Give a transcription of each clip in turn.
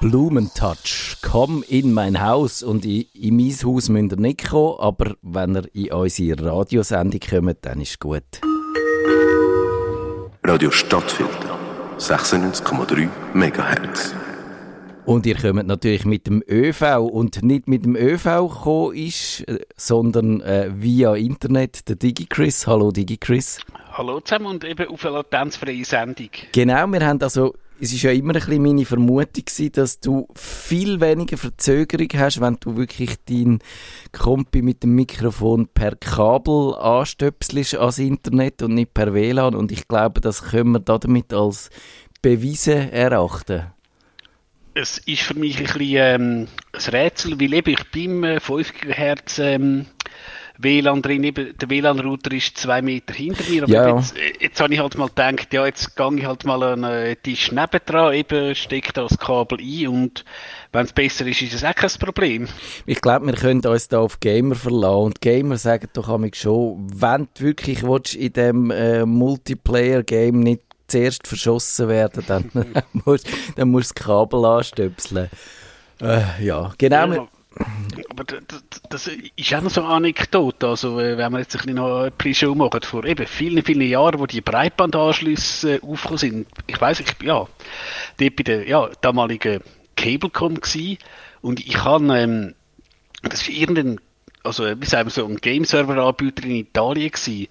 Blumentouch. Komm in mein Haus und in, in mein Haus müsst ihr nicht kommen, aber wenn ihr in unsere Radiosendung kommt, dann ist gut. Radio Stadtfilter 96,3 MHz. Und ihr kommt natürlich mit dem ÖV und nicht mit dem ÖV gekommen ist, äh, sondern äh, via Internet. Der DigiChris. Hallo DigiChris. Hallo zusammen und eben auf eine latenzfreie Sendung. Genau, wir haben also es ist ja immer ein bisschen meine Vermutung gewesen, dass du viel weniger Verzögerung hast, wenn du wirklich dein Kompi mit dem Mikrofon per Kabel anstöpselst ans Internet und nicht per WLAN. Und ich glaube, das können wir damit als bewiesen erachten. Es ist für mich ein bisschen ähm, ein Rätsel, weil eben ich beim äh, 5 GHz ähm, WLAN drin, eben, der WLAN-Router ist zwei Meter hinter mir, aber Ja. jetzt, äh, jetzt habe ich halt mal gedacht, ja, jetzt gehe ich halt mal an einen Tisch nebendran, eben stecke da das Kabel ein und wenn es besser ist, ist es auch kein Problem. Ich glaube, wir können uns da auf Gamer verlassen. Und Gamer sagen doch schon, wenn du wirklich willst, in diesem äh, Multiplayer-Game nicht zuerst verschossen werden dann, dann musst du das Kabel anstöpseln. Äh, ja, genau. Ja, aber d- d- das ist auch noch so eine Anekdote. Also, äh, wenn wir jetzt ein bisschen noch ein bisschen machen, vor eben vielen, vielen Jahren, wo die Breitbandanschlüsse äh, aufgekommen sind. Ich weiß, ich ja, dort bei der ja, damaligen Cablecom gsi und ich habe, ähm, das war irgendein, also wie sagen wir so, ein Game-Server-Anbieter in Italien gsi.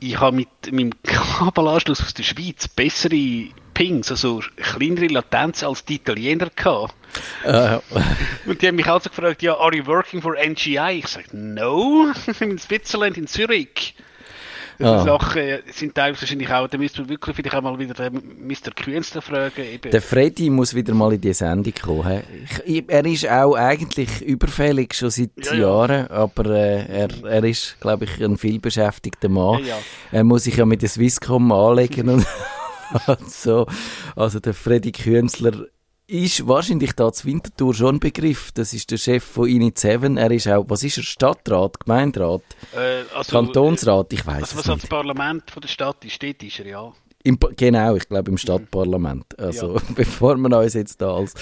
Ich habe mit meinem Kabelanschluss aus der Schweiz bessere Pings, also kleinere Latenz als die Italiener gehabt. Äh, Und die haben mich also gefragt, ja, are you working for NGI? Ich sagte, no, in Switzerland, in Zürich. Ah. sind Sachen äh, sind teilweise wahrscheinlich auch, da müsste man wirklich vielleicht auch mal wieder den Mr. Künstler fragen. Eben. der Freddy muss wieder mal in die Sendung kommen. Ich, ich, er ist auch eigentlich überfällig schon seit Ja, ja. Jahren, aber äh, er, er ist, glaube ich, ein vielbeschäftigter Mann. Ja, ja. Er muss sich ja mit der Swisscom anlegen und, und so. Also der Freddy Künzler ist wahrscheinlich da zu Winterthur schon ein Begriff. Das ist der Chef von Init 7. Er ist auch, was ist er, Stadtrat, Gemeinderat, Äh, also, Kantonsrat, ich weiß Also es was nicht. als Parlament von der Stadt ist, dort ist er, ja. Im, genau, ich glaube im Stadtparlament. Also bevor wir uns jetzt da als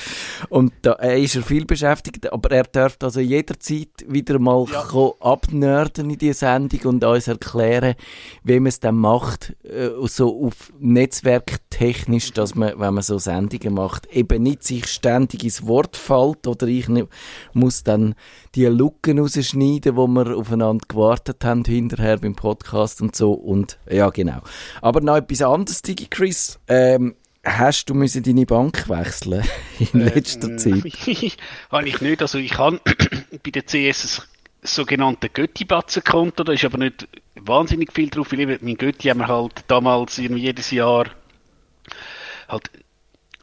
und da äh, ist er viel beschäftigt, aber er darf also jederzeit wieder mal Ja. abnörden in die Sendung und uns erklären, wie man es dann macht, äh, so auf netzwerktechnisch, dass man, wenn man so Sendungen macht, eben nicht sich ständig ins Wort fällt oder ich ne, muss dann die Lücken rausschneiden, wo wir aufeinander gewartet haben hinterher beim Podcast und so und ja genau. Aber noch etwas anderes, Digi Chris. Ähm, hast du müssen deine Bank wechseln in Äh, letzter Zeit? habe ich nicht. Also ich habe bei der CS ein sogenannte Götti-Batzen-Konto, da ist aber nicht wahnsinnig viel drauf, weil mein Götti haben wir halt damals irgendwie jedes Jahr halt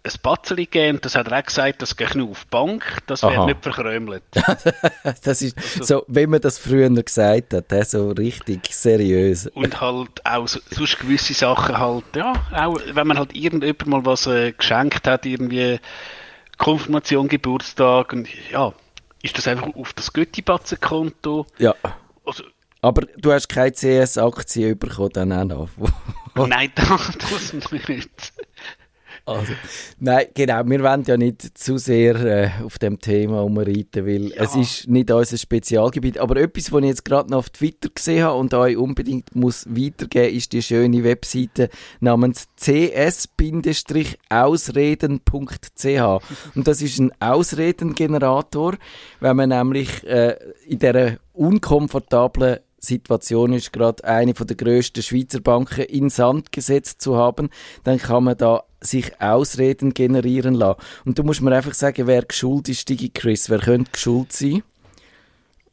ein Batzeli gegeben, das hat er auch gesagt, das geht nur auf die Bank, das Aha. wird nicht verkrömelt. Das ist so, wie man das früher gesagt hat, so richtig seriös. Und halt auch so, sonst gewisse Sachen halt, ja, auch wenn man halt irgendjemand mal was äh, geschenkt hat, irgendwie Konfirmation, Geburtstag und ja, ist das einfach auf das Götti-Batzen-Konto. Ja. Also, Aber du hast keine CS-Aktie bekommen, dann auch noch. nein, das nicht. Also, nein, genau, wir wollen ja nicht zu sehr äh, auf dem Thema umreiten, weil es ist nicht unser Spezialgebiet. Aber etwas, was ich jetzt gerade noch auf Twitter gesehen habe und euch unbedingt muss weitergeben, ist die schöne Webseite namens cs-ausreden.ch. Und das ist ein Ausredengenerator, wenn man nämlich äh, in dieser unkomfortablen Situation ist, gerade eine von der grössten Schweizer Banken in Sand gesetzt zu haben, dann kann man da sich Ausreden generieren lassen. Und du musst mir einfach sagen, wer geschuld ist, Digi Chris. Wer könnte geschuld sein?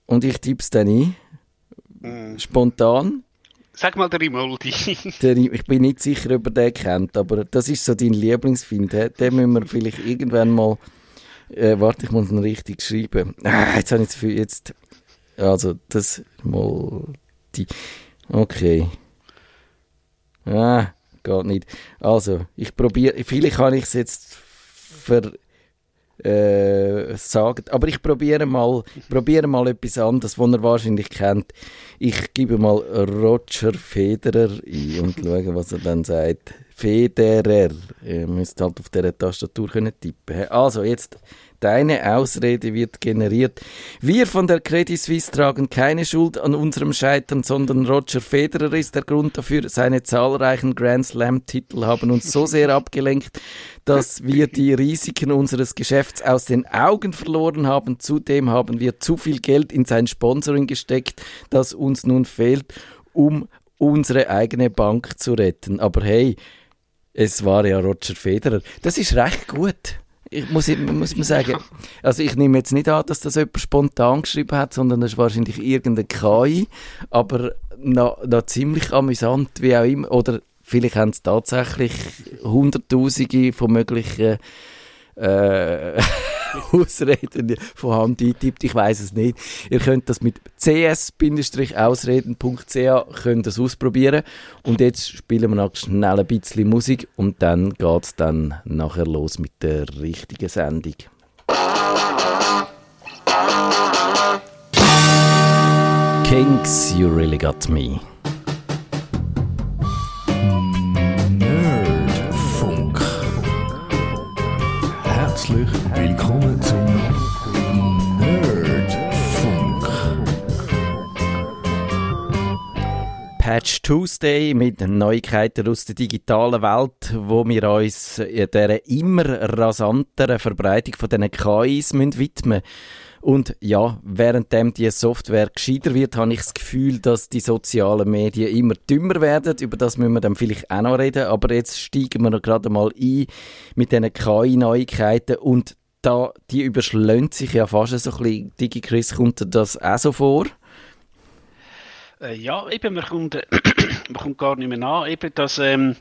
Und ich tippe es dann ein. Spontan. Sag mal der Rimoldi. Der, ich bin nicht sicher, ob er den kennt, aber das ist so dein Lieblingsfind. hä? Den müssen wir vielleicht irgendwann mal. Äh, warte, ich muss ihn richtig schreiben. Ah, jetzt habe ich zu viel. Jetzt, also, das mal. Die, okay. Ah, geht nicht. Also, ich probiere. Vielleicht kann ich es jetzt ver. äh, sagen. Aber ich probiere mal, probiere mal etwas anderes, was er wahrscheinlich kennt. Ich gebe mal Roger Federer ein und schaue, was er dann sagt. Federer. Ihr müsst halt auf dieser Tastatur können tippen. Also, jetzt Deine Ausrede wird generiert. Wir von der Credit Suisse tragen keine Schuld an unserem Scheitern, sondern Roger Federer ist der Grund dafür. Seine zahlreichen Grand Slam-Titel haben uns so sehr abgelenkt, dass wir die Risiken unseres Geschäfts aus den Augen verloren haben. Zudem haben wir zu viel Geld in sein Sponsoring gesteckt, das uns nun fehlt, um unsere eigene Bank zu retten. Aber hey, es war ja Roger Federer. Das ist recht gut. Ich muss, muss man sagen, also ich nehme jetzt nicht an, dass das jemand spontan geschrieben hat, sondern das ist wahrscheinlich irgendeine KI, aber noch, noch ziemlich amüsant, wie auch immer. Oder vielleicht haben es tatsächlich Hunderttausende von möglichen äh, Ausreden von Hand eintippt. Ich weiß es nicht. Ihr könnt das mit cs-ausreden.ch ausprobieren. Und jetzt spielen wir noch schnell ein bisschen Musik und dann geht es dann nachher los mit der richtigen Sendung. Kings, you really got me. Herzlich willkommen zum Patch Tuesday mit Neuigkeiten aus der digitalen Welt, wo wir uns der immer rasanteren Verbreitung von diesen KIs widmen müssen. Und ja, währenddem die Software gescheiter wird, habe ich das Gefühl, dass die sozialen Medien immer dümmer werden. Über das müssen wir dann vielleicht auch noch reden. Aber jetzt steigen wir noch gerade mal ein mit diesen KI-Neuigkeiten und da, die überschlägt sich ja fast so ein bisschen. DigiChris, kommt das auch so vor? Äh, ja, eben, man kommt, äh, man kommt gar nicht mehr nach, eben, dass ähm,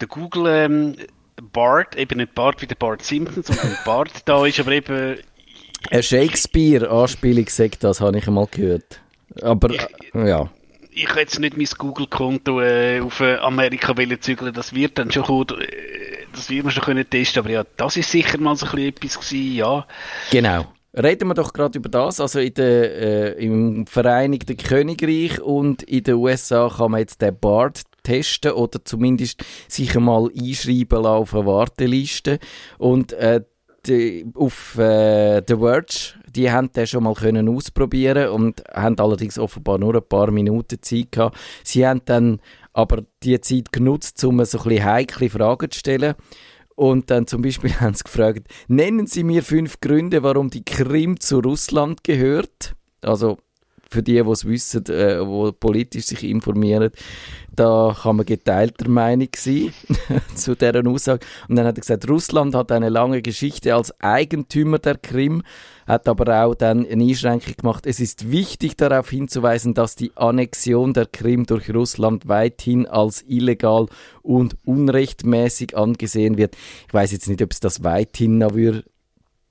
der Google ähm, Bart, eben nicht Bart wie der Bart Simpson, sondern Bart da ist, aber eben eine Shakespeare-Anspielung sagt das, habe ich einmal gehört. Aber, ich, ja. Ich hätte jetzt nicht mein Google-Konto äh, auf äh, Amerika zügeln das wird dann schon äh, das wird man schon können testen, aber ja, das ist sicher mal so ein bisschen etwas gewesen, ja. Genau. Reden wir doch gerade über das. Also in der, äh, im Vereinigten Königreich und in den USA kann man jetzt den BART testen oder zumindest sich einmal einschreiben auf eine Warteliste. Und äh, die, auf äh, The Verge, die haben den schon mal können ausprobieren und haben allerdings offenbar nur ein paar Minuten Zeit gehabt. Sie haben dann aber die Zeit genutzt, um so ein bisschen heikle Fragen zu stellen. Und dann zum Beispiel haben sie gefragt, nennen Sie mir fünf Gründe, warum die Krim zu Russland gehört. Also für die, die es wissen, äh, die politisch sich informieren, da kann man geteilter Meinung sein zu deren Aussage. Und dann hat er gesagt, Russland hat eine lange Geschichte als Eigentümer der Krim, hat aber auch dann eine Einschränkung gemacht. Es ist wichtig darauf hinzuweisen, dass die Annexion der Krim durch Russland weithin als illegal und unrechtmäßig angesehen wird. Ich weiß jetzt nicht, ob es das weithin noch würde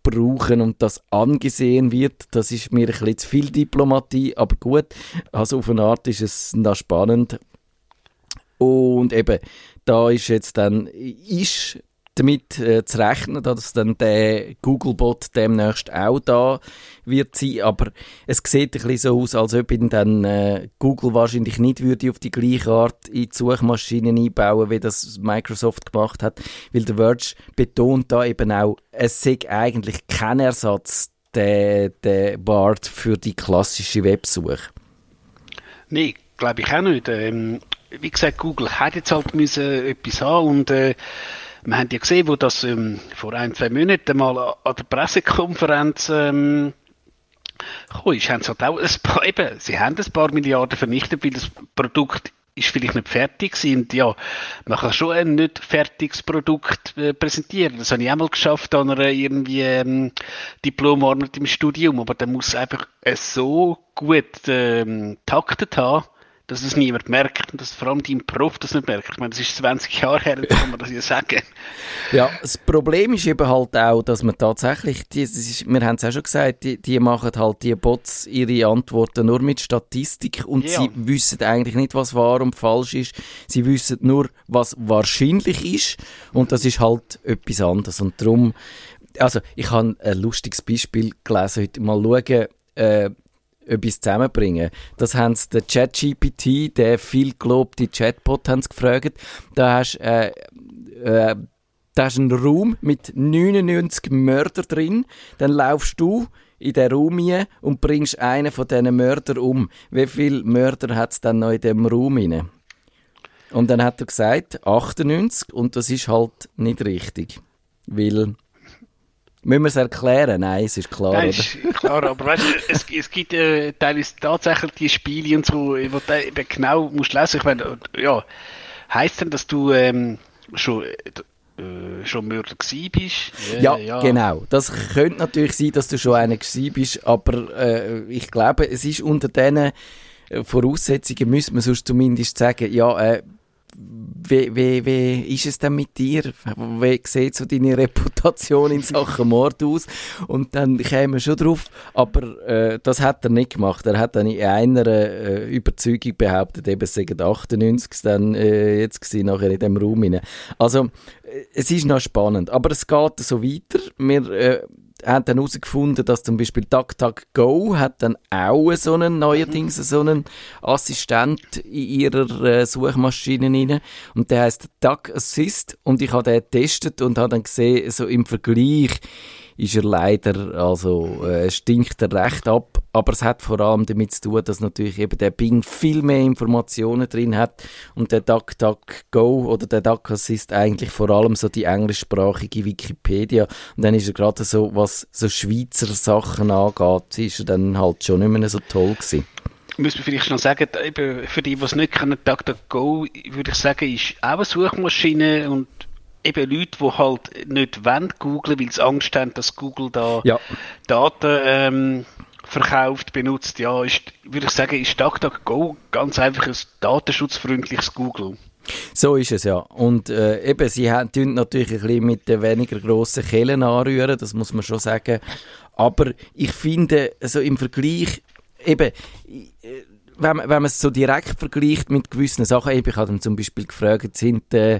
brauchen und das angesehen wird. Das ist mir ein bisschen zu viel Diplomatie, aber gut. Also auf eine Art ist es noch spannend. Und eben, da ist jetzt dann, ist damit äh, zu rechnen, dass dann der Googlebot demnächst auch da wird sein. Aber es sieht ein bisschen so aus, als ob ihn dann äh, Google wahrscheinlich nicht würde auf die gleiche Art in die Suchmaschinen einbauen, wie das Microsoft gemacht hat. Weil der Verge betont da eben auch, es sei eigentlich kein Ersatz der, der Bart für die klassische Websuche. Nee, glaube ich auch nicht. Ähm, wie gesagt, Google hat jetzt halt müssen etwas haben und äh, wir haben ja gesehen, wo das ähm, vor ein, zwei Monaten mal an der Pressekonferenz ähm, gekommen ist, haben sie halt auch ein paar, eben, sie haben ein paar Milliarden vernichtet, weil das Produkt ist vielleicht nicht fertig. Und ja, man kann schon ein nicht fertiges Produkt äh, präsentieren. Das habe ich auch mal geschafft an einer irgendwie ähm, Diplomarbeit im Studium, aber dann muss einfach äh, so gut ähm, taktet haben, dass es niemand merkt und dass vor allem dein Prof das nicht merkt. Ich meine, das ist 20 Jahre her, jetzt kann man das ja sagen. Ja, das Problem ist eben halt auch, dass man tatsächlich, die, ist, wir haben es auch schon gesagt, die, die machen halt die Bots ihre Antworten nur mit Statistik und ja. sie wissen eigentlich nicht, was wahr und falsch ist. Sie wissen nur, was wahrscheinlich ist und das ist halt etwas anderes und darum also ich habe ein lustiges Beispiel gelesen heute. Mal schauen, äh, etwas zusammenbringen. Das haben sie, der ChatGPT, der viel gelobte Chatbot, haben sie gefragt. Da hast äh, äh, da hast einen Raum mit 99 Mördern drin. Dann laufst du in den Raum rein und bringst einen von diesen Mördern um. Wie viele Mörder hat es dann noch in dem Raum rein? Und dann hat er gesagt, 98 und das ist halt nicht richtig. Weil Müssen wir es erklären? Nein, es ist klar, Nein, ist klar, aber weißt, du, es, es gibt äh, teilweise tatsächlich die Spiele und so, wo du eben genau musst lesen. Ich meine, ja, heisst denn, dass du ähm, schon, äh, schon Mörder gewesen bist? Ja, genau. Das könnte natürlich sein, dass du schon einer gewesen bist, aber äh, ich glaube, es ist unter diesen äh, Voraussetzungen, müsste man sonst zumindest sagen, ja, äh, wie, wie, wie ist es denn mit dir? Wie sieht so deine Reputation in Sachen Mord aus? Und dann kämen wir schon drauf, aber äh, das hat er nicht gemacht. Er hat dann in einer äh, Überzeugung behauptet, eben es seien 98 dann äh, jetzt gewesen, nachher in dem Raum rein. Also, äh, es ist noch spannend, aber es geht so weiter. Wir äh, haben dann herausgefunden, dass zum Beispiel DuckDuckGo hat dann auch so einen, neuerdings so einen Assistent in ihrer äh, Suchmaschine rein. Und der heißt Duck Assist. Und ich habe den getestet und habe dann gesehen, so im Vergleich ist er leider, also äh, stinkt er recht ab, aber es hat vor allem damit zu tun, dass natürlich eben der Bing viel mehr Informationen drin hat und der DuckDuckGo oder der Duck Assist eigentlich vor allem so die englischsprachige Wikipedia und dann ist er gerade so, was so Schweizer Sachen angeht, ist er dann halt schon nicht mehr so toll gewesen. Müssen wir vielleicht noch sagen, eben für die, die es nicht kennen, DuckDuckGo, würde ich sagen, ist auch eine Suchmaschine und eben Leute, die halt nicht wollen googlen, weil sie Angst haben, dass Google da Ja. Daten ähm, verkauft, benutzt, ja, ist, würde ich sagen, ist DuckDuckGo ganz einfach ein datenschutzfreundliches Google. So ist es ja. Und äh, eben, sie tun natürlich ein bisschen mit den weniger grossen Kellen anrühren, das muss man schon sagen. Aber ich finde, also im Vergleich, eben, äh, wenn, man- wenn man es so direkt vergleicht mit gewissen Sachen, eben, ich habe dann zum Beispiel gefragt, sind äh,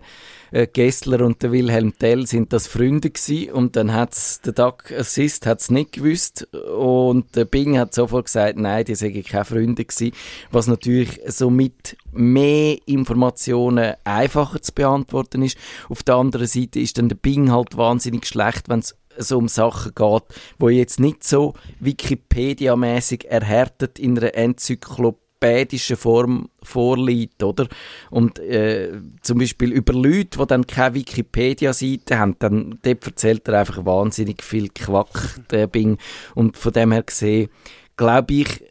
äh, Gessler und der Wilhelm Tell, sind das Freunde gewesen? Und dann hat's, der Duck Assist hat's nicht gewusst und der Bing hat sofort gesagt, nein, die sind keine Freunde gewesen, was natürlich so mit mehr Informationen einfacher zu beantworten ist. Auf der anderen Seite ist dann der Bing halt wahnsinnig schlecht, wenn es so um Sachen geht, wo jetzt nicht so Wikipedia-mäßig erhärtet in einer enzyklopädischen Form vorliegt, oder? Und äh, zum Beispiel über Leute, die dann keine Wikipedia-Seite haben, dann dort erzählt er einfach wahnsinnig viel Quack, der Bing. Und von dem her gesehen, glaube ich,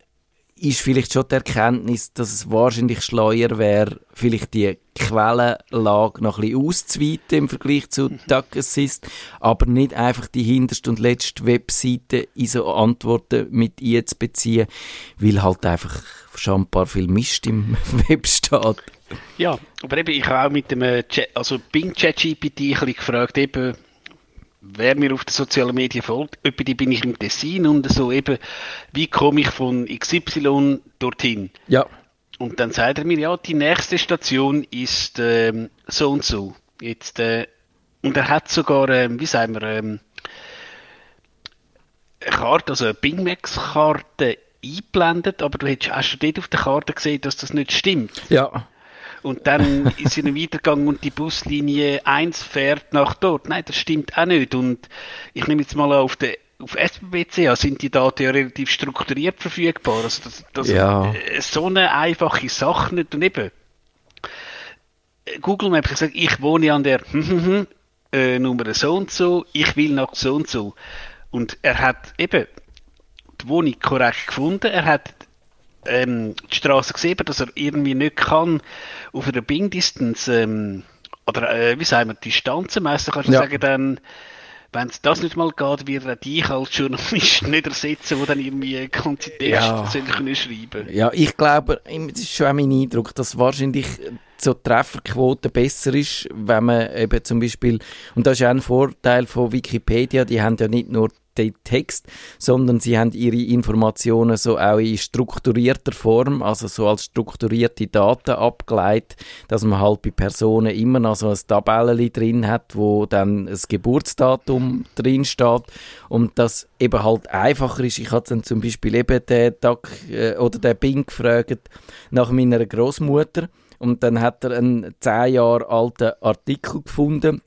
ist vielleicht schon die Erkenntnis, dass es wahrscheinlich schleuer wäre, vielleicht die Quellenlage noch ein bisschen auszuweiten im Vergleich zu Duck Assist, aber nicht einfach die hinterste und letzte Webseite in so Antworten mit einzubeziehen, weil halt einfach schon ein paar viel Mist im Web steht. Ja, aber eben, ich habe auch mit dem äh, Chat, also Bing ChatGPT ein bisschen gefragt, eben, wer mir auf den sozialen Medien folgt, etwa die bin ich im Tessin und so eben, wie komme ich von XY dorthin? Ja, Und dann sagt er mir, ja, die nächste Station ist ähm, so und so. Jetzt, äh, und er hat sogar, ähm, wie sagen wir, ähm, eine Karte, also eine Bing Max-Karte eingeblendet, aber du hättest, hast du dort auf der Karte gesehen, dass das nicht stimmt. ja, Und dann ist er weitergegangen und die Buslinie 1 fährt nach dort. Nein, das stimmt auch nicht. Und ich nehme jetzt mal auf der auf SBBCA sind die Daten ja relativ strukturiert verfügbar. Also das, das Ja. äh, so eine einfache Sache nicht. Und eben, äh, Google Maps hat gesagt, ich wohne an der äh, Nummer so und so, ich will nach so und so. Und er hat eben die Wohnung korrekt gefunden. Er hat ähm, die Straße gesehen, dass er irgendwie nicht kann auf einer Bing-Distanz ähm, oder äh, wie sagen wir, Distanzen messen, kannst du Ja. sagen, dann wenn es das nicht mal geht, wird er dich als Journalist nicht ersetzen, der dann irgendwie ganze Texte Ja. können schreiben Ja, ich glaube, das ist schon auch mein Eindruck, dass wahrscheinlich so die Trefferquote besser ist, wenn man eben zum Beispiel, und das ist auch ein Vorteil von Wikipedia, die haben ja nicht nur den Text, sondern sie haben ihre Informationen so auch in strukturierter Form, also so als strukturierte Daten abgeleitet, dass man halt bei Personen immer noch so ein Tabellen drin hat, wo dann das Geburtsdatum drin steht und das eben halt einfacher ist. Ich hatte dann zum Beispiel eben den Tag äh, oder den Bing gefragt nach meiner Großmutter. Und dann hat er einen zehn Jahre alten Artikel gefunden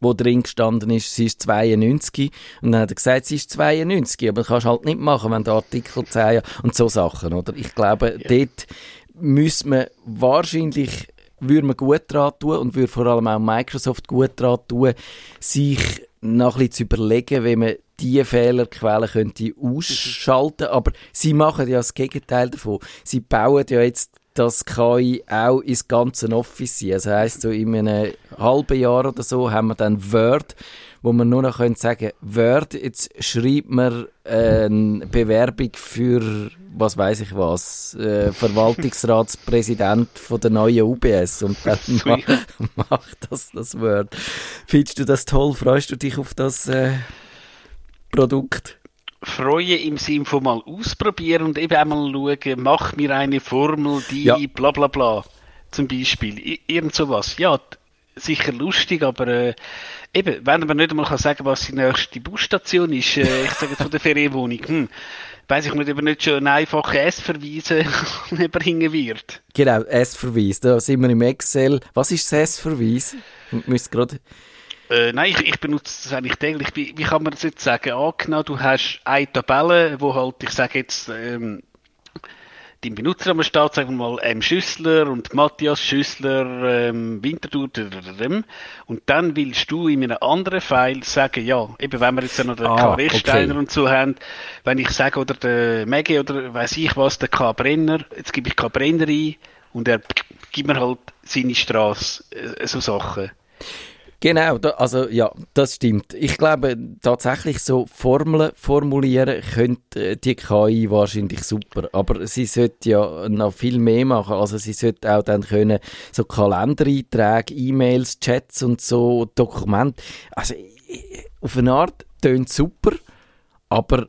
wo drin gestanden ist, sie ist 92. Und dann hat er gesagt, sie ist 92. Aber das kannst du halt nicht machen, wenn der Artikel 10 Jahre... Und so Sachen, oder? Ich glaube, ja. dort müsste man wahrscheinlich würde man gut daran tun und würde vor allem auch Microsoft gut daran tun, sich noch ein zu überlegen, wie man diese Fehlerquellen könnte ausschalten. Aber sie machen ja das Gegenteil davon. Sie bauen ja jetzt das KI auch ins ganze Office sein. Also heisst, so in einem halben Jahr oder so haben wir dann Word, wo man nur noch können sagen Word, jetzt schreibt man eine Bewerbung für, was weiß ich was, äh, Verwaltungsratspräsident von der neuen UBS und dann ma macht das das Word. Findest du das toll? Freust du dich auf das äh, Produkt? Freuen im Sinn von mal ausprobieren und eben einmal schauen, mach mir eine Formel, die ja. bla bla bla. Zum Beispiel. Irgend sowas. Ja, sicher lustig, aber äh, eben, wenn man nicht einmal kann sagen was die nächste Busstation ist, äh, ich sage jetzt von der Ferienwohnung, hm, weiß ich nicht, ob er nicht schon einen einfachen S-Verweise überhängen wird. Genau, S-Verweis, da sind wir im Excel. Was ist das S-Verweis? Müsst gerade äh, nein, ich, ich, benutze das eigentlich täglich. Wie, wie kann man das jetzt sagen? Angenommen, du hast eine Tabelle, wo halt, ich sage jetzt, ähm, dein Benutzernamen steht, sagen wir mal, M. Schüssler und Matthias Schüssler, ähm, Winterthur, und dann willst du in einem anderen File sagen, ja, eben wenn wir jetzt noch den ah, K. Rechsteiner okay. und so haben, wenn ich sage, oder der Maggie oder weiß ich was, der K. Brenner, jetzt gebe ich K. Brenner ein und er gibt mir halt seine Straße, äh, so Sachen. Genau, da, also ja, das stimmt. Ich glaube tatsächlich so Formeln formulieren könnte äh, die KI wahrscheinlich super, aber sie sollte ja noch viel mehr machen. Also sie sollte auch dann können so Kalendereinträge, E-Mails, Chats und so Dokumente. Also auf eine Art tönt super, aber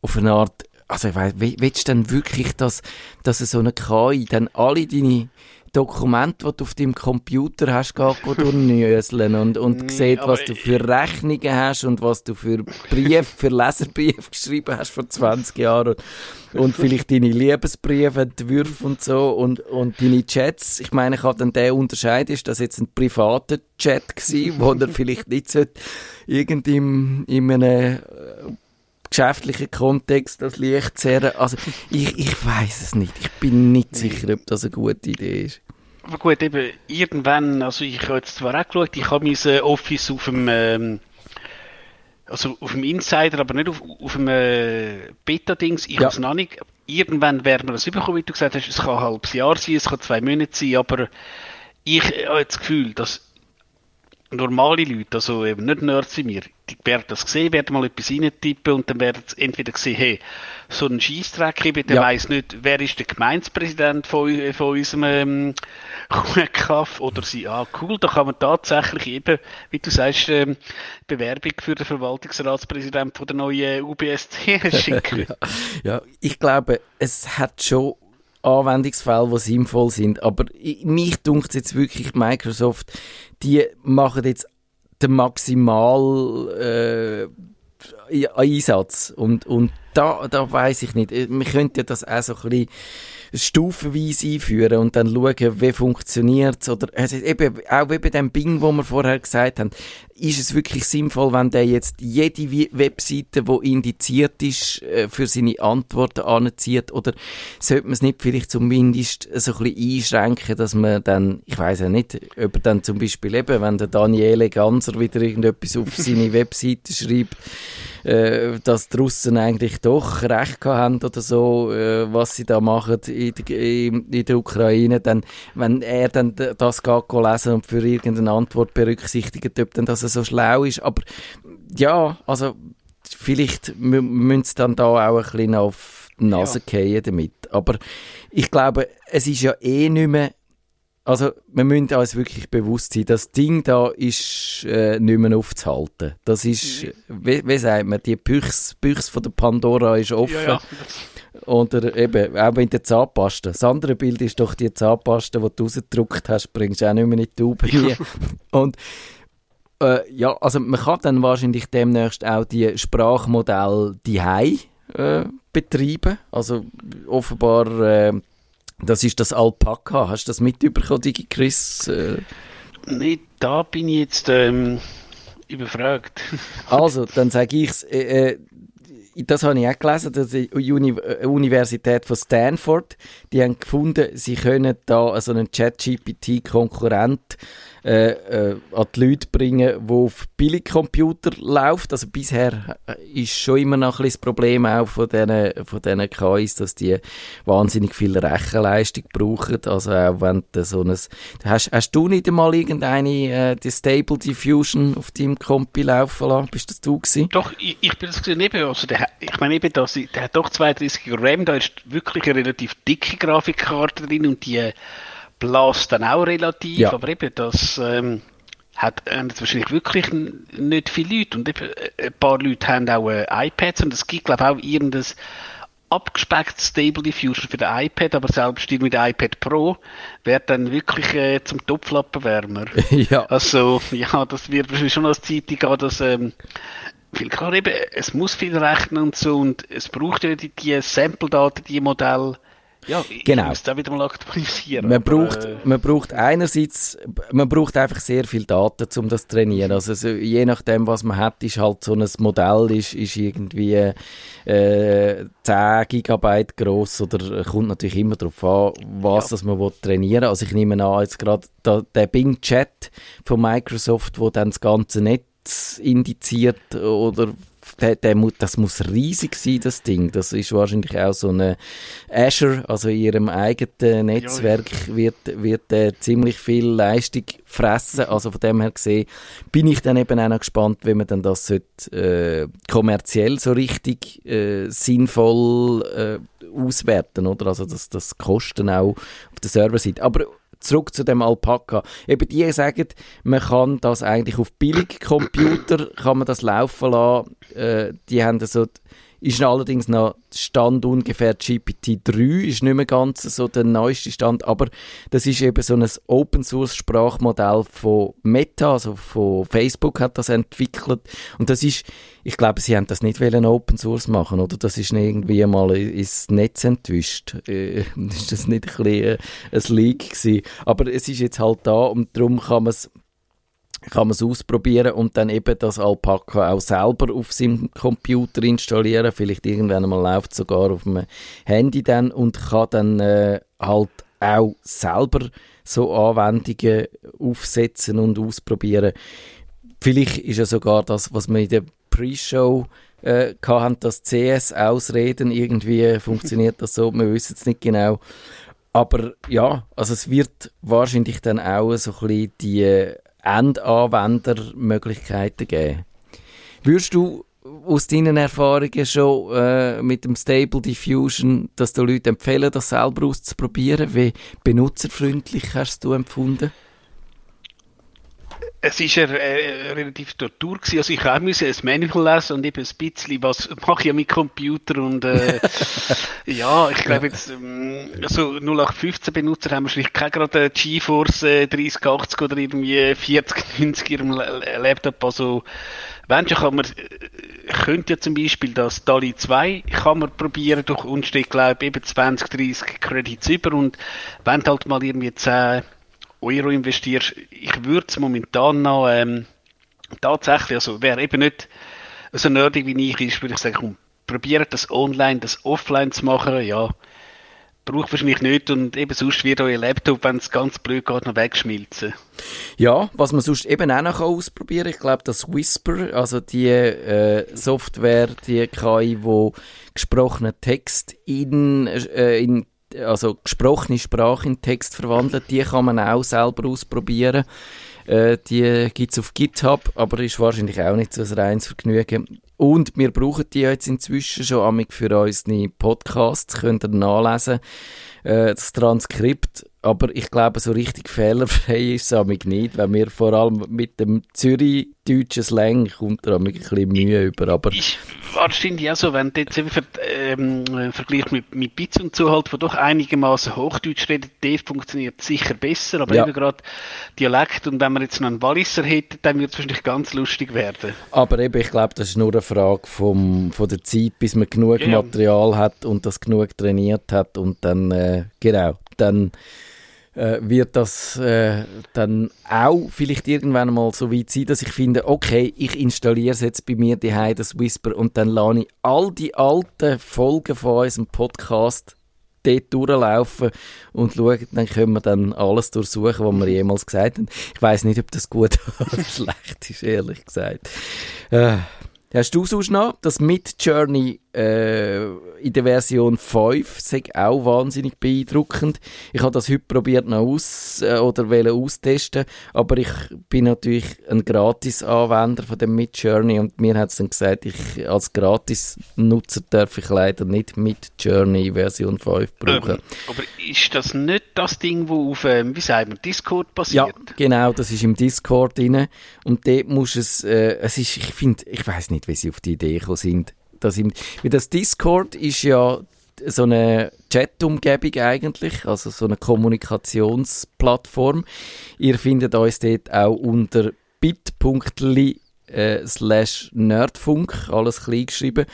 auf eine Art also ich weiss, willst du denn wirklich, dass, dass so eine KI dann alle deine Dokument, das du auf deinem Computer hast, geht durchnöseln und, und sieht, was du für Rechnungen hast und was du für Briefe, für Leserbriefe geschrieben hast vor 20 Jahren und, und vielleicht deine Liebesbriefe, Entwürfe und so und, und deine Chats. Ich meine, ich habe dann den Unterscheid, ist das jetzt ein privater Chat gewesen, wo er vielleicht nicht sollte, irgendwie in einem geschäftlichen Kontext das Licht zerren. Also ich, ich weiß es nicht. Ich bin nicht sicher, ob das eine gute Idee ist. Aber gut, eben irgendwann, also ich habe jetzt zwar auch geschaut, ich habe mein Office auf dem ähm, also auf dem Insider, aber nicht auf, auf dem äh, Beta-Dings. Ich ja. habe es noch nicht. Irgendwann werden wir das überkommen, wie du gesagt hast. Es kann ein halbes Jahr sein, es kann zwei Monate sein, aber ich habe das Gefühl, dass normale Leute, also eben nicht Nerds wie mir, die werden das sehen, werden mal etwas reintippen und dann werden sie entweder sehen, hey, so ein Scheissdreck, eben, der ja. weiss nicht, wer ist der Gemeindepräsident von, von unserem ähm, Kaff oder sie, ah cool, da kann man tatsächlich eben, wie du sagst, ähm, Bewerbung für den Verwaltungsratspräsident von der neuen UBSC schicken. ja, ja, ich glaube, es hat schon Anwendungsfälle, die sinnvoll sind. Aber mich dunkt jetzt wirklich Microsoft, die machen jetzt den maximal äh, Einsatz. Und, und da, da weiß ich nicht. Wir könnten ja das auch so ein bisschen stufenweise einführen und dann schauen, wie funktioniert es. Also eben, auch wie bei dem Bing, wo wir vorher gesagt haben, ist es wirklich sinnvoll, wenn der jetzt jede Webseite, die indiziert ist, äh, für seine Antworten anzieht? Oder sollte man es nicht vielleicht zumindest so ein bisschen einschränken, dass man dann, ich weiß ja nicht, ob er dann zum Beispiel eben, wenn der Daniele Ganser wieder irgendetwas auf seine Webseite schreibt, äh, dass die Russen eigentlich doch recht haben oder so, äh, was sie da machen in, in, in, der Ukraine, dann, wenn er dann das geht lesen und für irgendeine Antwort berücksichtigt, ob dann das so schlau ist, aber ja, also vielleicht müssen sie dann da auch ein bisschen auf die Nase ja. fallen damit, aber ich glaube, es ist ja eh nicht mehr also wir müssen uns wirklich bewusst sein, das Ding da ist äh, nicht mehr aufzuhalten. Das ist, wie, wie sagt man, die Büchse von der Pandora ist offen. Ja, ja. Oder eben, auch in der Zahnpasta. Das andere Bild ist doch die Zahnpasta, die du rausgedruckt hast, bringst du auch nicht mehr in die Tube rein. Und äh, ja, also man kann dann wahrscheinlich demnächst auch die Sprachmodelle die äh, betreiben. Also offenbar, äh, das ist das Alpaka. Hast du das mitbekommen, Digi Chris? Äh, Nee, da bin ich jetzt ähm, überfragt. Also, dann sage ich es. Äh, äh, das habe ich auch gelesen, dass die Uni äh, Universität von Stanford, die haben gefunden, sie können da so einen Chat-GPT-Konkurrent äh, äh, an die Leute bringen, die auf Billigcomputer läuft. Also bisher äh, ist schon immer noch ein das Problem auch von diesen, von diesen KIs, dass die wahnsinnig viel Rechenleistung brauchen. Also auch wenn du so ein... Hast, hast du nicht einmal irgendeine äh, die Stable Diffusion auf deinem Kompi laufen lassen? Bist das du gewesen? Doch, ich, ich bin das gesehen, eben, also der, ich meine eben, dass, der hat doch 32 RAM, da ist wirklich eine relativ dicke Grafikkarte drin und die äh, blast dann auch relativ, Ja. aber eben das ähm, hat jetzt wahrscheinlich wirklich nicht viele Leute und eben äh, ein paar Leute haben auch äh, iPads und es gibt glaube ich auch irgendein abgespecktes Stable Diffusion für den iPad, aber selbst die mit dem iPad Pro wird dann wirklich äh, zum Topflappenwärmer. ja. Also, ja, das wird wahrscheinlich schon als Zeit gehen, dass, ähm, viel klar eben, es muss viel rechnen und so und es braucht ja die, die Sample-Daten, die Modelle. Ja, ich Genau. muss da wieder mal aktualisieren. Man braucht, äh, man braucht einerseits, man braucht einfach sehr viel Daten, um das zu trainieren. Also so, je nachdem, was man hat, ist halt so ein Modell ist, ist irgendwie äh, 10 Gigabyte groß oder kommt natürlich immer darauf an, was das man will trainieren. Also ich nehme an, jetzt gerade da, der Bing Chat von Microsoft, wo dann das ganze Netz indiziert oder der, der, das muss riesig sein, das Ding. Das ist wahrscheinlich auch so eine Azure, also in ihrem eigenen Netzwerk wird, wird äh, ziemlich viel Leistung fressen. Also von dem her gesehen bin ich dann eben auch noch gespannt, wie man dann das sollte, äh, kommerziell so richtig äh, sinnvoll äh, auswerten, oder? Also dass das Kosten auch auf der Serverseite. Aber zurück zu dem Alpaka. Eben die sagen, man kann das eigentlich auf Billigcomputer kann man das laufen lassen. Äh, die haben so, ist allerdings noch Stand ungefähr GPT-3, ist nicht mehr ganz so der neueste Stand, aber das ist eben so ein Open-Source-Sprachmodell von Meta, also von Facebook hat das entwickelt und das ist, ich glaube, sie haben das nicht wollen Open Source machen, oder? Das ist irgendwie mal ins Netz entwischt. Äh, ist das nicht ein bisschen äh, ein Leak gewesen? Aber es ist jetzt halt da und darum kann man es kann man es ausprobieren und dann eben das Alpaka auch selber auf seinem Computer installieren. Vielleicht irgendwann mal läuft sogar auf dem Handy dann und kann dann äh, halt auch selber so Anwendungen aufsetzen und ausprobieren. Vielleicht ist ja sogar das, was wir in der Pre-Show äh, hatten, das CS-Ausreden, irgendwie funktioniert das so, wir wissen es nicht genau. Aber ja, also es wird wahrscheinlich dann auch so ein bisschen die Endanwendermöglichkeiten geben. Würdest du aus deinen Erfahrungen schon äh, mit dem Stable Diffusion, dass du Leuten empfehlen, das selber auszuprobieren? Wie benutzerfreundlich hast du empfunden? Es ist ja äh, relativ Tortur gewesen. Also ich auch müssen ein Manual lesen und eben ein bisschen, was mache ich ja mit Computer und äh, ja, ich glaube jetzt, ähm, also 0815 Benutzer haben wahrscheinlich keine gerade GeForce äh, 3080 oder irgendwie 4090 in ihrem La- La- Laptop. Also wenn schon kann man, äh, könnte ja zum Beispiel das DALI 2 kann man probieren durch und steht glaube ich eben 20, 30 Credits über und wenn halt mal irgendwie 10 Euro investierst, ich würde es momentan noch ähm, tatsächlich, also wer eben nicht so nerdig wie ich ist, würde ich sagen, komm, probiert das online, das offline zu machen, ja, braucht wahrscheinlich nicht. Und eben sonst wird euer Laptop, wenn es ganz blöd geht, noch wegschmilzen. Ja, was man sonst eben auch noch ausprobieren kann, ich glaube, das Whisper, also die äh, Software, die KI, wo gesprochenen Text in, äh, in also gesprochene Sprache in Text verwandelt, die kann man auch selber ausprobieren. Äh, die gibt es auf GitHub, aber ist wahrscheinlich auch nicht so ein reines Vergnügen. Und wir brauchen die jetzt inzwischen schon amig für unsere Podcasts, könnt ihr nachlesen. Äh, das Transkript aber ich glaube, so richtig fehlerfrei ist es amig nicht, weil mir vor allem mit dem Zürich-deutschen Slang kommt da ein bisschen Mühe über, aber... Ist wahrscheinlich auch so, wenn du jetzt ver ähm, vergleichst mit, mit Bits und so halt, wo doch einigermaßen Hochdeutsch redet, der funktioniert sicher besser, aber Ja. eben gerade Dialekt und wenn man jetzt noch einen Walliser hätte, dann wird es wahrscheinlich ganz lustig werden. Aber eben, ich glaube, das ist nur eine Frage vom, von der Zeit, bis man genug ja. Material hat und das genug trainiert hat und dann, äh, genau, dann äh, wird das äh, dann auch vielleicht irgendwann mal so weit sein, dass ich finde, okay, ich installiere jetzt bei mir daheim das Whisper und dann lade ich all die alten Folgen von unserem Podcast dort durchlaufen und schauen, dann können wir dann alles durchsuchen, was wir jemals gesagt haben. Ich weiß nicht, ob das gut oder schlecht ist, ehrlich gesagt. Äh, hast du sonst noch das Mid Journey äh, in der Version 5? Sei auch wahnsinnig beeindruckend. Ich habe das heute probiert noch aus äh, oder wollte austesten, aber ich bin natürlich ein Gratis-Anwender von dem Mid Journey und mir hat es dann gesagt, ich als Gratis-Nutzer darf ich leider nicht Mid Journey Version 5 brauchen. Ähm, aber ist das nicht das Ding, wo auf, ähm, wie sagen wir, Discord Ja, basiert? genau, das ist im Discord drin. Und dort muss es, äh, es ist, ich finde, ich weiß nicht, wie sie auf die Idee gekommen sind. Dass im, das Discord ist ja so eine Chat-Umgebung eigentlich, also so eine Kommunikationsplattform. Ihr findet uns dort auch unter bit.ly äh, slash nerdfunk, alles klein geschrieben.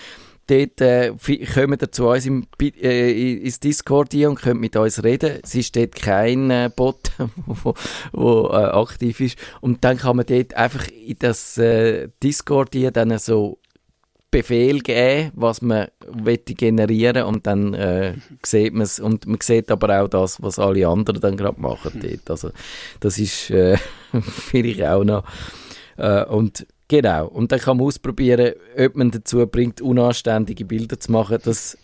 Dort äh, kommt ihr zu uns im, äh, ins Discord hier und könnt mit uns reden. Es ist dort kein äh, Bot, wo äh, aktiv ist. Und dann kann man dort einfach in das äh, Discord hier dann so Befehl geben, was man generieren und dann äh, sieht man es und man sieht aber auch das, was alle anderen dann gerade machen dort. Also das ist äh, vielleicht auch noch äh, und genau und dann kann man ausprobieren, ob man dazu bringt, unanständige Bilder zu machen. Das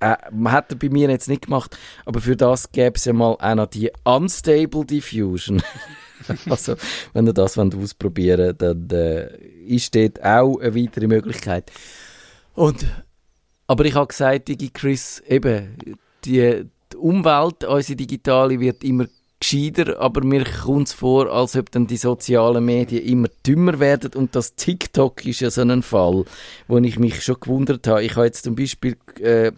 äh, man hat er bei mir jetzt nicht gemacht, aber für das gäbe es ja mal auch noch die Unstable Diffusion. also, wenn ihr das wollt ausprobieren wollt, dann äh, ist dort auch eine weitere Möglichkeit. Und, aber ich habe gesagt, Digi Chris, eben, die, die Umwelt, unsere digitale, wird immer gescheiter, aber mir kommt es vor, als ob dann die sozialen Medien immer dümmer werden und das TikTok ist ja so ein Fall, wo ich mich schon gewundert habe. Ich habe jetzt zum Beispiel äh,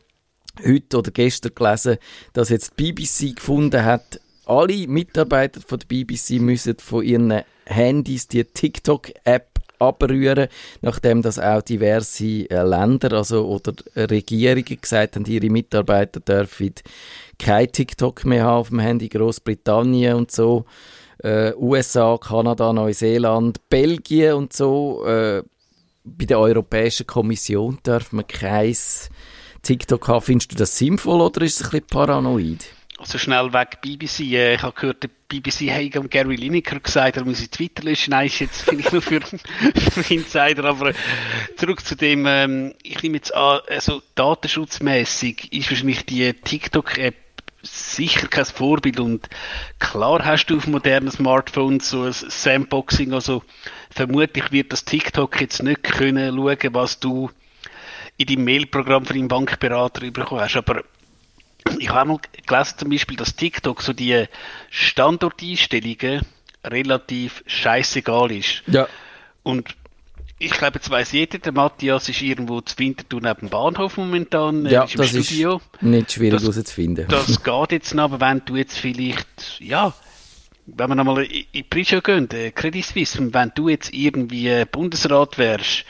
heute oder gestern gelesen, dass jetzt die BBC gefunden hat, alle Mitarbeiter von der BBC müssen von ihren Handys die TikTok-App abrühren, nachdem das auch diverse äh, Länder also, oder Regierungen gesagt haben, ihre Mitarbeiter dürfen kein TikTok mehr haben auf dem Handy, Großbritannien und so, äh, USA, Kanada, Neuseeland, Belgien und so. Äh, bei der Europäischen Kommission darf man kein TikTok haben. Findest du das sinnvoll oder ist es ein bisschen paranoid? Also schnell weg BBC. Äh, ich habe gehört, der BBC hat am Gary Lineker gesagt, er muss in Twitter löschen. Nein, ist jetzt finde ich nur für, für Insider. Aber äh, zurück zu dem, ähm, ich nehme jetzt an, also datenschutzmäßig ist wahrscheinlich die TikTok-App sicher kein Vorbild und klar hast du auf modernen Smartphones so ein Sandboxing, also vermutlich wird das TikTok jetzt nicht können schauen, was du in deinem Mailprogramm von deinem Bankberater bekommen hast, aber ich habe mal gelesen zum Beispiel, dass TikTok so die Standorteinstellungen relativ scheißegal ist. Ja. Und ich glaube, jetzt weiss jeder, der Matthias ist irgendwo zu Winterthur neben dem Bahnhof momentan, äh, Ja, ist im das Studio. ist nicht schwierig Das- herauszufinden. Das geht jetzt noch, aber wenn du jetzt vielleicht, ja, wenn wir nochmal in die Prische gehen, äh, Credit Suisse, und wenn du jetzt irgendwie Bundesrat wärst,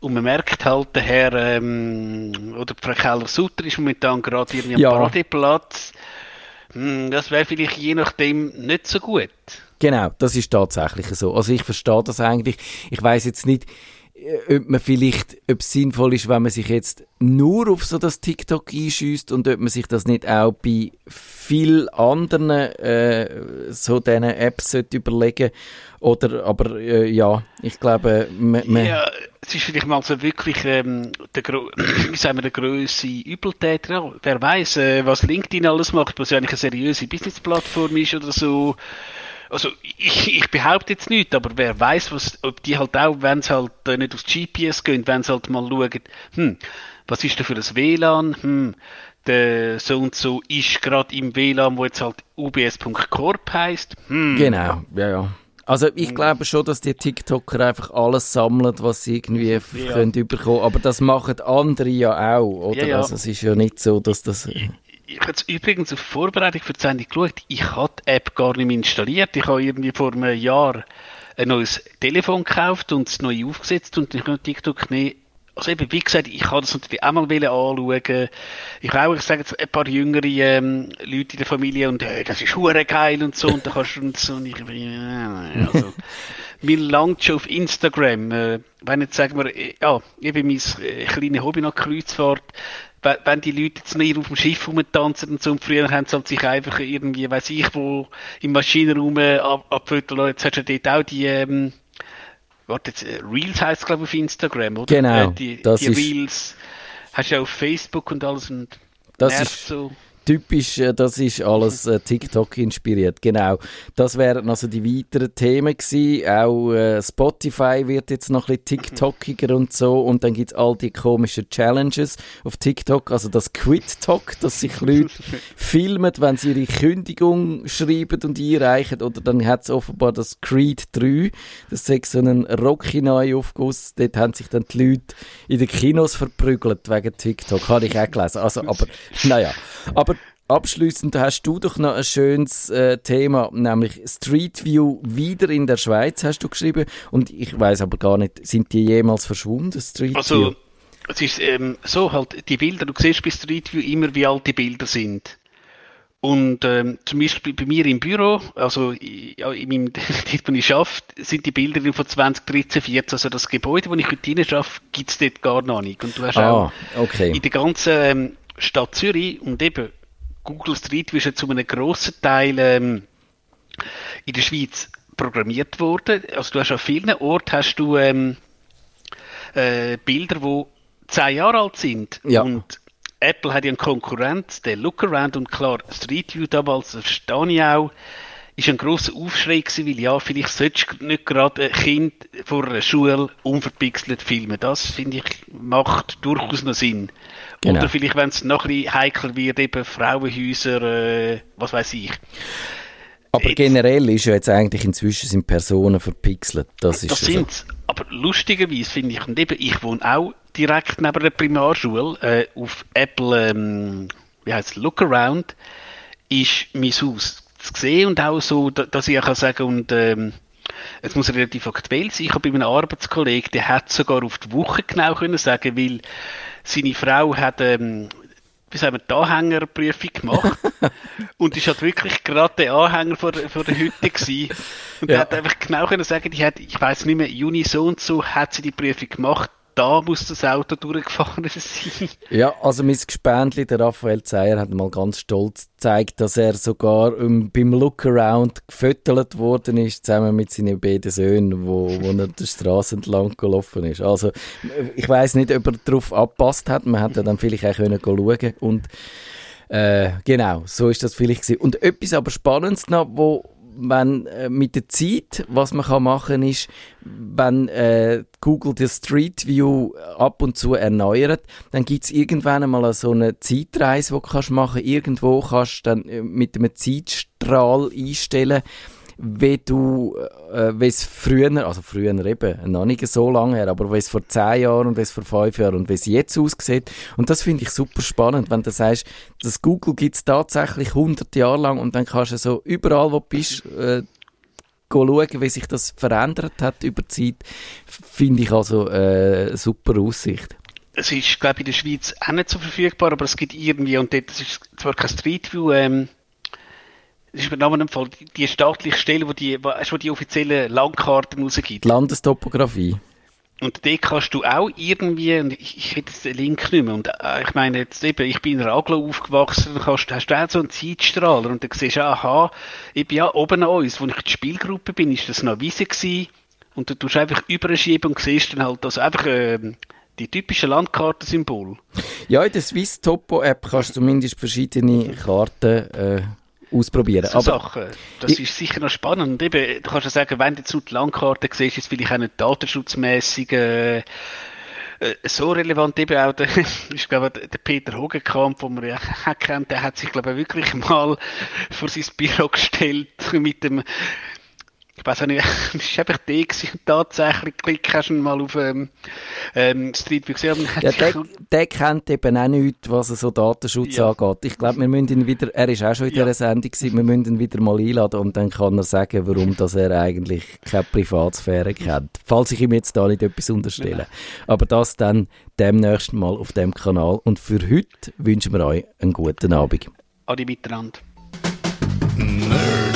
und man merkt halt, der Herr, ähm, oder Frau Keller-Sutter ist momentan gerade irgendwie am Ja. Paradeplatz, hm, das wäre vielleicht je nachdem nicht so gut. Genau, das ist tatsächlich so. Also ich verstehe das eigentlich. Ich weiß jetzt nicht, äh, ob man vielleicht, ob es sinnvoll ist, wenn man sich jetzt nur auf so das TikTok einschießt und ob man sich das nicht auch bei viel anderen äh, so diesen Apps sollte überlegen oder aber äh, ja, ich glaube, man, Ja, es ist vielleicht mal so wirklich ähm, der, wie sagen wir, der grösse Übeltäter. Wer weiß, äh, was LinkedIn alles macht, was ja eigentlich eine seriöse Business-Plattform ist oder so. Also ich, ich behaupte jetzt nicht, aber wer weiß, was, ob die halt auch, wenn sie halt äh, nicht aufs GPS gehen, wenn sie halt mal schauen, hm, was ist da für ein WLAN, hm, der so und so ist gerade im WLAN, wo jetzt halt ubs.corp heisst. Hm. Genau, ja, ja. Also ich glaube schon, dass die TikToker einfach alles sammeln, was sie irgendwie ja. können überkommen. Aber das machen andere ja auch, oder? Ja, ja. Also es ist ja nicht so, dass das... Ich, ich habe übrigens auf Vorbereitung für die Sendung geschaut, ich habe die App gar nicht mehr installiert. Ich habe irgendwie vor einem Jahr ein neues Telefon gekauft und es neu aufgesetzt und ich habe TikTok nicht also eben, wie gesagt, ich kann das natürlich auch mal anschauen. Ich habe auch, ich sage jetzt, ein paar jüngere ähm, Leute in der Familie und äh, das ist hure geil und so und da kannst du und so und ich, äh, also, mir langt schon auf Instagram, äh, wenn jetzt sagen wir, äh, ja, eben mein äh, kleines Hobby nach Kreuzfahrt, wenn, die Leute jetzt nicht auf dem Schiff rumtanzen und so und früher haben sie halt sich einfach irgendwie, weiß ich wo, im Maschinenraum äh, ab, abfotogen jetzt hast du dort auch die, ähm, warte jetzt, äh, Reels heißt es glaube ich auf Instagram, oder? Genau, Äh, die die ist- Reels hast du ja auf Facebook und alles und Das nervt ist- so. Typisch, äh, das ist alles äh, TikTok inspiriert, genau. Das wären also die weiteren Themen gewesen. Auch äh, Spotify wird jetzt noch ein bisschen TikTokiger und so. Und dann gibt's all die komischen Challenges auf TikTok. Also das Quit-Talk, dass sich Leute filmen, wenn sie ihre Kündigung schreiben und einreichen. Oder dann hat's offenbar das Creed 3. Das ist so ein Rocky-Neuaufguss. Dort haben sich dann die Leute in den Kinos verprügelt wegen TikTok. Habe ich auch gelesen. Also, aber, naja. Aber abschließend hast du doch noch ein schönes äh, Thema, nämlich Street View wieder in der Schweiz, hast du geschrieben. Und ich weiß aber gar nicht, sind die jemals verschwunden, Street View? Also, es ist ähm, so halt, die Bilder, du siehst bei Street View immer, wie alt die Bilder sind. Und ähm, zum Beispiel bei mir im Büro, also ja, in meinem, dort, wo ich arbeite, sind die Bilder von 2013, 14. Also das Gebäude, wo ich heute rein arbeite, gibt es dort gar noch nicht. Und du hast auch Ah, okay. in der ganzen ähm, Stadt Zürich und eben Google Street ja zu einem grossen Teil ähm, in der Schweiz programmiert worden. Also du hast an vielen Orten hast du ähm, äh, Bilder, die zehn Jahre alt sind. Ja. Und Apple hat ja einen Konkurrent, der Lookaround und klar, Street View damals, verstehe ich auch, ist ein grosser Aufschrei gewesen, weil ja, vielleicht solltest du nicht gerade ein Kind vor einer Schule unverpixelt filmen. Das, finde ich, macht durchaus noch Sinn. Genau. Oder vielleicht, wenn es noch ein bisschen heikler wird, eben Frauenhäuser, äh, was weiß ich. aber jetzt- generell ist ja jetzt eigentlich inzwischen sind Personen verpixelt. Das ist Das ja so. sind's. Aber lustigerweise finde ich, und eben, ich wohne auch direkt neben der Primarschule, äh, auf Apple, ähm, wie heißt es, Lookaround, ist mein Haus zu sehen und auch so, da- dass ich auch kann sagen und ähm, es muss relativ aktuell sein. Ich habe bei einem Arbeitskollegen, der hat sogar auf die Woche genau können sagen, weil seine Frau hat ähm, wie sagen wir, die Anhängerprüfung gemacht und ist halt wirklich gerade der Anhänger von der, von der Hütte gewesen. Und Ja. er hat einfach genau können sagen, die hat, ich weiß nicht mehr, Juni so und so hat sie die Prüfung gemacht, da muss das Auto durchgefahren sein. Ja, also mein Gespendli, der Raphael Zeyer, hat mal ganz stolz gezeigt, dass er sogar ähm, beim Lookaround gefüttert worden ist, zusammen mit seinen beiden Söhnen, wo, wo er die Straße entlang gelaufen ist. Also, ich weiß nicht, ob er darauf angepasst hat. Man hätte ja dann vielleicht auch können schauen und äh, genau, so ist das vielleicht gewesen. Und etwas aber Spannendes noch, wo wenn äh, mit der Zeit, was man kann machen ist, wenn äh, Google die Street View ab und zu erneuert, dann gibt's irgendwann einmal so eine Zeitreise, die du kannst machen. Irgendwo kannst du dann äh, mit einem Zeitstrahl einstellen, wie du, äh, wie es früher, also früher eben, noch nicht so lange her, aber wie es vor zehn Jahren und wie es vor fünf Jahren und wie es jetzt aussieht. Und das finde ich super spannend, wenn du sagst, das Google gibt's tatsächlich 100 Jahre lang und dann kannst du so überall, wo du bist, äh, schauen, wie sich das verändert hat über die Zeit, finde ich also äh, eine super Aussicht. Es ist, glaube ich, in der Schweiz auch nicht so verfügbar, aber es gibt irgendwie, und dort das ist zwar kein Street View, ähm, ist mir Namen im Fall, die, die staatliche Stelle, wo die, wo, wo die offiziellen Landkarten rausgibt. Die Landestopographie. Und dort kannst du auch irgendwie, und ich, ich hätte den Link nicht mehr, und äh, ich meine jetzt eben, ich bin in Raglo aufgewachsen, dann kannst, hast du auch so einen Zeitstrahler und dann siehst du, aha, ich bin ja oben an uns, wo ich in der Spielgruppe bin, ist das noch eine Wiese gewesen, und du tust einfach überschieben und siehst dann halt also einfach ähm, die typischen Landkartensymbole. Ja, in der Swiss Topo App kannst du zumindest verschiedene Karten äh, ausprobieren. So Aber Sachen. Das Ich- ist sicher noch spannend. Eben, du kannst ja sagen, wenn du jetzt nur die Landkarte siehst, ist es vielleicht auch nicht datenschutzmäßig äh, äh, so relevant eben auch der, ich glaube, der Peter Hogenkamp, den man ja kennt, der hat sich, glaube ich, wirklich mal vor sein Büro gestellt mit dem ich weiß auch nicht, es war einfach der gewesen, tatsächlich, klick hast du mal auf ähm, ähm, Street View gesehen. Ja, der, der kennt eben auch nichts, was so Datenschutz ja. angeht. Ich glaube, wir müssen ihn wieder, er ist auch schon in ja. dieser Sendung gewesen, wir müssen ihn wieder mal einladen und dann kann er sagen, warum dass er eigentlich keine Privatsphäre kennt. Falls ich ihm jetzt da nicht etwas unterstelle. Ja. Aber das dann demnächst mal auf dem Kanal. Und für heute wünschen wir euch einen guten Abend. Adi miteinander. Nerdfunk.